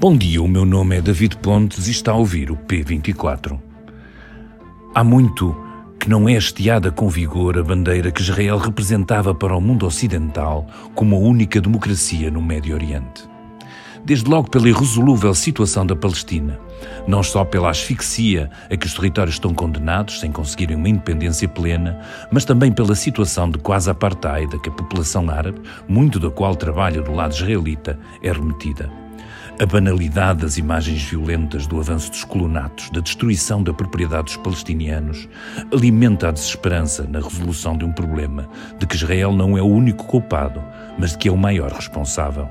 Bom dia, o meu nome é David Pontes e está a ouvir o P24. Há muito que não é hasteada com vigor a bandeira que Israel representava para o mundo ocidental como a única democracia no Médio Oriente. Desde logo pela irresolúvel situação da Palestina, não só pela asfixia a que os territórios estão condenados sem conseguirem uma independência plena, mas também pela situação de quase apartheid a que a população árabe, muito da qual trabalha do lado israelita, é remetida. A banalidade das imagens violentas do avanço dos colonatos, da destruição da propriedade dos palestinianos, alimenta a desesperança na resolução de um problema de que Israel não é o único culpado, mas de que é o maior responsável.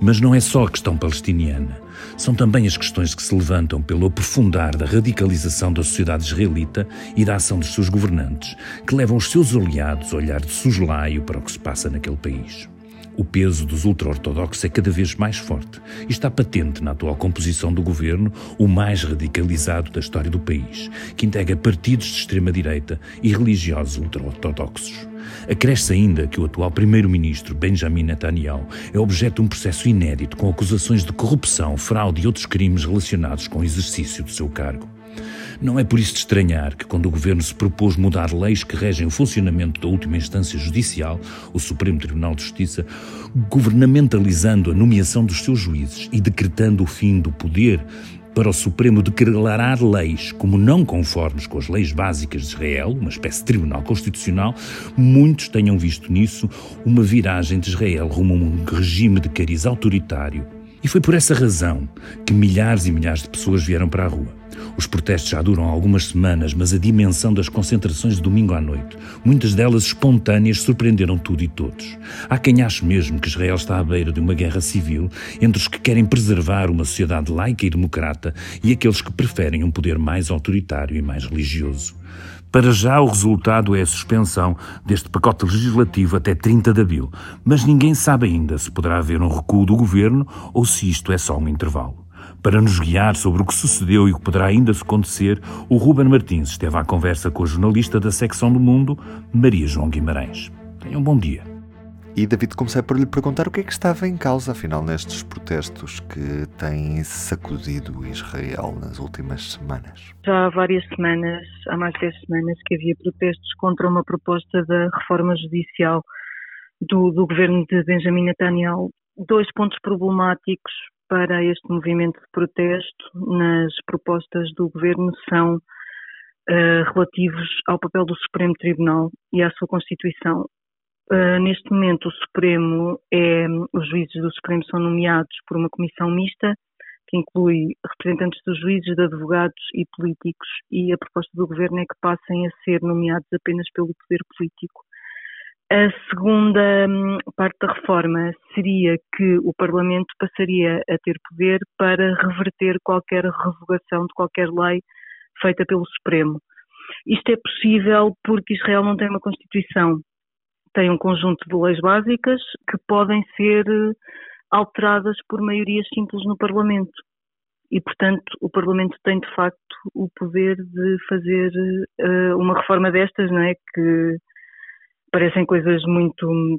Mas não é só a questão palestiniana. São também as questões que se levantam pelo aprofundar da radicalização da sociedade israelita e da ação dos seus governantes, que levam os seus aliados a olhar de soslaio para o que se passa naquele país. O peso dos ultra-ortodoxos é cada vez mais forte e está patente na atual composição do governo, o mais radicalizado da história do país, que integra partidos de extrema-direita e religiosos ultra-ortodoxos. Acresce ainda que o atual primeiro-ministro Benjamin Netanyahu é objeto de um processo inédito com acusações de corrupção, fraude e outros crimes relacionados com o exercício do seu cargo. Não é por isso de estranhar que, quando o governo se propôs mudar leis que regem o funcionamento da última instância judicial, o Supremo Tribunal de Justiça, governamentalizando a nomeação dos seus juízes e decretando o fim do poder para o Supremo declarar leis como não conformes com as leis básicas de Israel, uma espécie de tribunal constitucional, muitos tenham visto nisso uma viragem de Israel rumo a um regime de cariz autoritário. E foi por essa razão que milhares e milhares de pessoas vieram para a rua. Os protestos já duram algumas semanas, mas a dimensão das concentrações de domingo à noite, muitas delas espontâneas, surpreenderam tudo e todos. Há quem ache mesmo que Israel está à beira de uma guerra civil entre os que querem preservar uma sociedade laica e democrata e aqueles que preferem um poder mais autoritário e mais religioso. Para já, o resultado é a suspensão deste pacote legislativo até 30 de abril, mas ninguém sabe ainda se poderá haver um recuo do governo ou se isto é só um intervalo. Para nos guiar sobre o que sucedeu e o que poderá ainda acontecer, o Ruben Martins esteve à conversa com a jornalista da secção do Mundo, Maria João Guimarães. Tenham um bom dia. E David, comecei por lhe perguntar o que é que estava em causa, afinal, nestes protestos que têm sacudido Israel nas últimas semanas. Já há várias semanas, há mais de 10 semanas, que havia protestos contra uma proposta da reforma judicial do, do governo de Benjamin Netanyahu. Dois pontos problemáticos para este movimento de protesto nas propostas do governo são uh, relativos ao papel do Supremo Tribunal e à sua Constituição. Uh, neste momento, o Supremo é, os juízes do Supremo são nomeados por uma comissão mista que inclui representantes dos juízes, de advogados e políticos, e a proposta do governo é que passem a ser nomeados apenas pelo poder político. A segunda hum, parte da reforma seria que o Parlamento passaria a ter poder para reverter qualquer revogação de qualquer lei feita pelo Supremo. Isto é possível porque Israel não tem uma Constituição, tem um conjunto de leis básicas que podem ser alteradas por maiorias simples no Parlamento. E, portanto, o Parlamento tem de facto o poder de fazer uh, uma reforma destas, não é? Que parecem coisas muito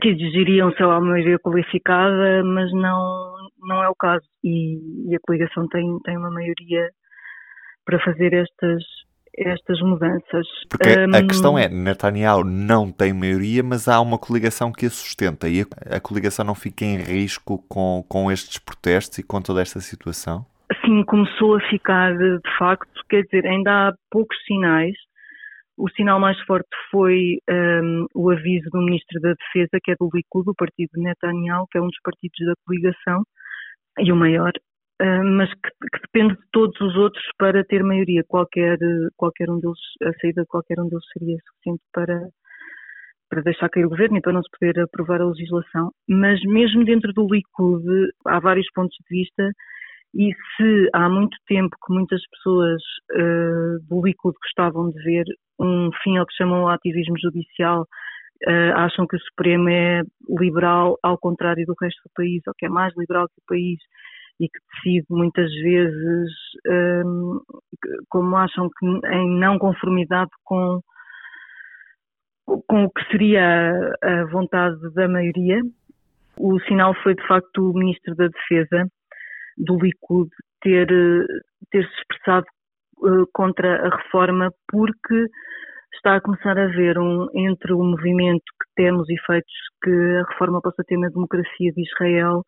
que exigiriam, sei lá, uma maioria qualificada, mas não, não é o caso. E, e a coligação tem, tem uma maioria para fazer estas, estas mudanças. Porque um, a questão é, Netanyahu não tem maioria, mas há uma coligação que a sustenta e a, a, coligação não fica em risco com, com estes protestos e com toda esta situação? Sim, começou a ficar de facto, quer dizer, ainda há poucos sinais o sinal mais forte foi um, o aviso do Ministro da Defesa, que é do Likud, o partido de Netanyahu, que é um dos partidos da coligação e o maior, uh, mas que, que, depende de todos os outros para ter maioria. Qualquer, qualquer um deles, a saída de qualquer um deles seria suficiente para, para deixar cair o governo e para não se poder aprovar a legislação. Mas mesmo dentro do Likud há vários pontos de vista e se há muito tempo que muitas pessoas uh, do Likud gostavam de ver um fim ao que chamam o ativismo judicial, uh, acham que o Supremo é liberal ao contrário do resto do país, ou que é mais liberal que o país e que decide muitas vezes um, ehm, como acham que em não conformidade com com o que seria a vontade da maioria? O sinal foi, de facto, o Ministro da Defesa do Likud ter, ter se expressado uh, contra a reforma porque está a começar a haver um, entre o movimento que temos efeitos que a reforma possa ter na democracia de Israel,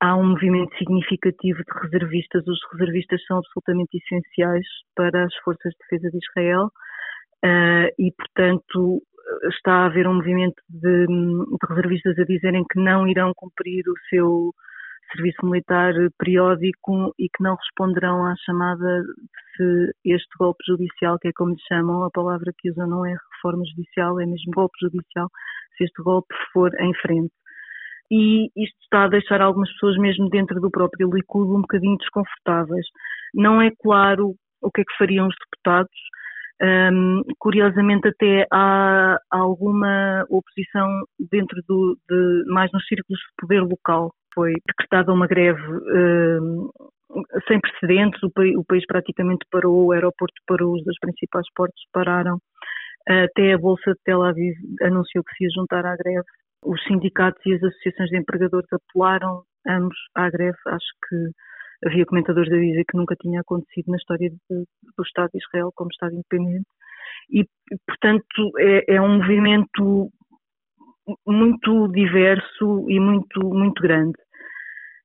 há um movimento significativo de reservistas. Os reservistas são absolutamente essenciais para as forças de defesa de Israel uh, e, portanto, está a haver um movimento de, de, reservistas a dizerem que não irão cumprir o seu serviço militar periódico e que não responderão à chamada se este golpe judicial, que é como lhe chamam, a palavra que usam não é reforma judicial, é mesmo golpe judicial, se este golpe for em frente. E isto está a deixar algumas pessoas, mesmo dentro do próprio Likud, um bocadinho desconfortáveis. Não é claro o que é que fariam os deputados, um, curiosamente, até há alguma oposição dentro do, de, mais nos círculos de poder local. Foi decretada uma greve um, sem precedentes, o, país, praticamente parou, o aeroporto parou, os principais portos pararam. Até a Bolsa de Tel Aviv anunciou que se ia juntar à greve. Os sindicatos e as associações de empregadores apelaram ambos à greve. Acho que havia comentadores a dizer que nunca tinha acontecido na história de, do Estado de Israel como Estado independente e, portanto, é, é, um movimento muito diverso e muito, muito grande.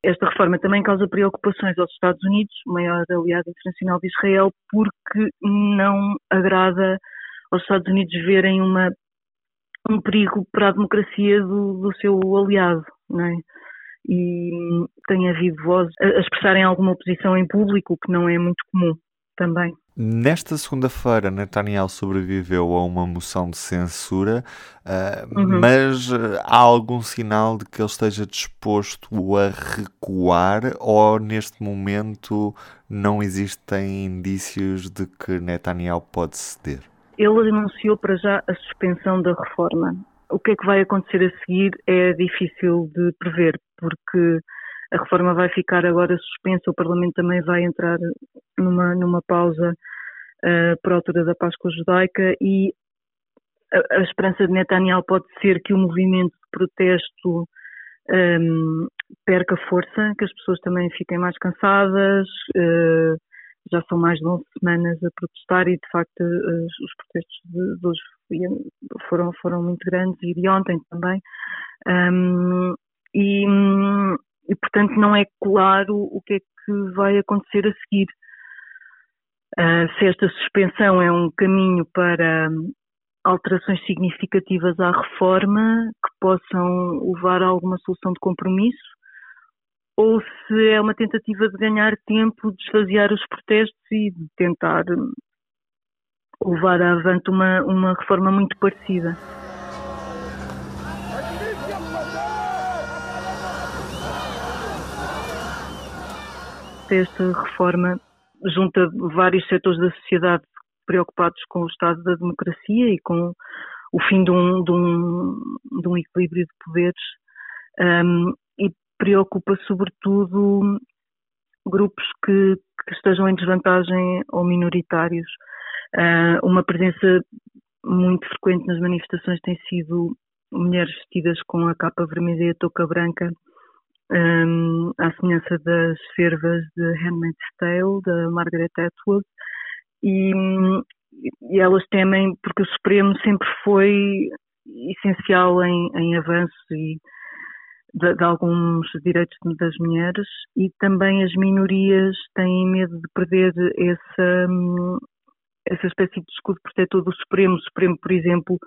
Esta reforma também causa preocupações aos Estados Unidos, o maior aliado internacional de Israel, porque não agrada aos Estados Unidos verem uma, um perigo para a democracia do, do seu aliado, não é? e tem havido vozes a expressarem alguma oposição em público, o que não é muito comum também. Nesta segunda-feira, Netanyahu sobreviveu a uma moção de censura, uh, uhum. mas uh, há algum sinal de que ele esteja disposto a recuar ou neste momento não existem indícios de que Netanyahu pode ceder? Ele anunciou para já a suspensão da reforma. O que é que vai acontecer a seguir é difícil de prever, porque a reforma vai ficar agora suspensa, o Parlamento também vai entrar numa, numa pausa uh, por altura da Páscoa Judaica e a, a, esperança de Netanyahu pode ser que o movimento de protesto um, ehm, perca força, que as pessoas também fiquem mais cansadas, uh, já são mais de 11 semanas a protestar e de facto os, os protestos de, de hoje foram, foram muito grandes e de ontem também. Um, e, e, portanto, não é claro o que é que vai acontecer a seguir. Uh, se esta suspensão é um caminho para alterações significativas à reforma que possam levar a alguma solução de compromisso, ou se é uma tentativa de ganhar tempo, de esvaziar os protestos e de tentar levar avante uma, uma reforma muito parecida. Esta reforma junta vários setores da sociedade preocupados com o estado da democracia e com o fim de um, de um, de um equilíbrio de poderes um, e preocupa sobretudo grupos que, que, estejam em desvantagem ou minoritários. Uh, uma presença muito frequente nas manifestações tem sido mulheres vestidas com a capa vermelha e a touca branca, um, à semelhança das fervas de Handmaid's Tale, da Margaret Atwood, e, e, elas temem, porque o Supremo sempre foi essencial em, em avanço e de, de, alguns direitos das mulheres e também as minorias têm medo de perder essa, essa espécie de escudo protetor do Supremo. O Supremo, por exemplo,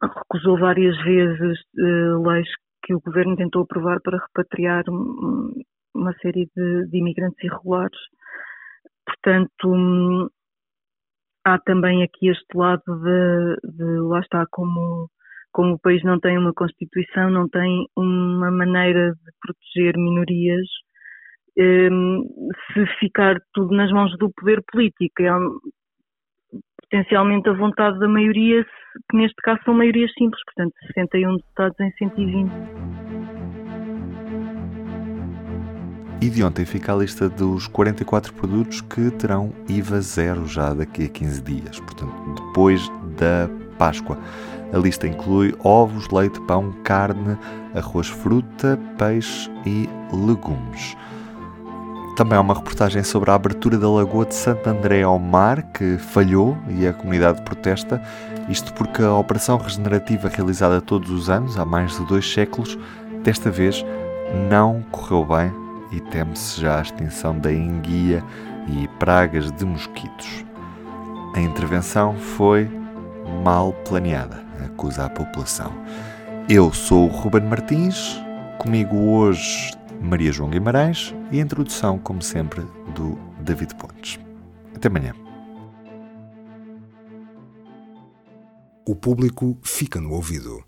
recusou várias vezes uh, leis que o governo tentou aprovar para repatriar uma série de, de imigrantes irregulares. Portanto, um, há também aqui este lado de, de, lá está, como, como o país não tem uma Constituição, não tem uma maneira de proteger minorias, um, se ficar tudo nas mãos do poder político, é potencialmente a vontade da maioria, que neste caso são maiorias simples, portanto 61 deputados em 120. E de ontem fica a lista dos 44 produtos que terão IVA zero já daqui a 15 dias, portanto, depois da Páscoa. A lista inclui ovos, leite, pão, carne, arroz, fruta, peixe e legumes. Também há uma reportagem sobre a abertura da Lagoa de Santo André ao mar, que falhou e a comunidade protesta. Isto porque a operação regenerativa realizada todos os anos, há mais de dois séculos, desta vez não correu bem e teme-se já a extinção da enguia e pragas de mosquitos. A intervenção foi mal planeada, acusa a população. Eu sou o Ruben Martins, comigo hoje Maria João Guimarães e a introdução, como sempre, do David Pontes. Até amanhã. O público fica no ouvido.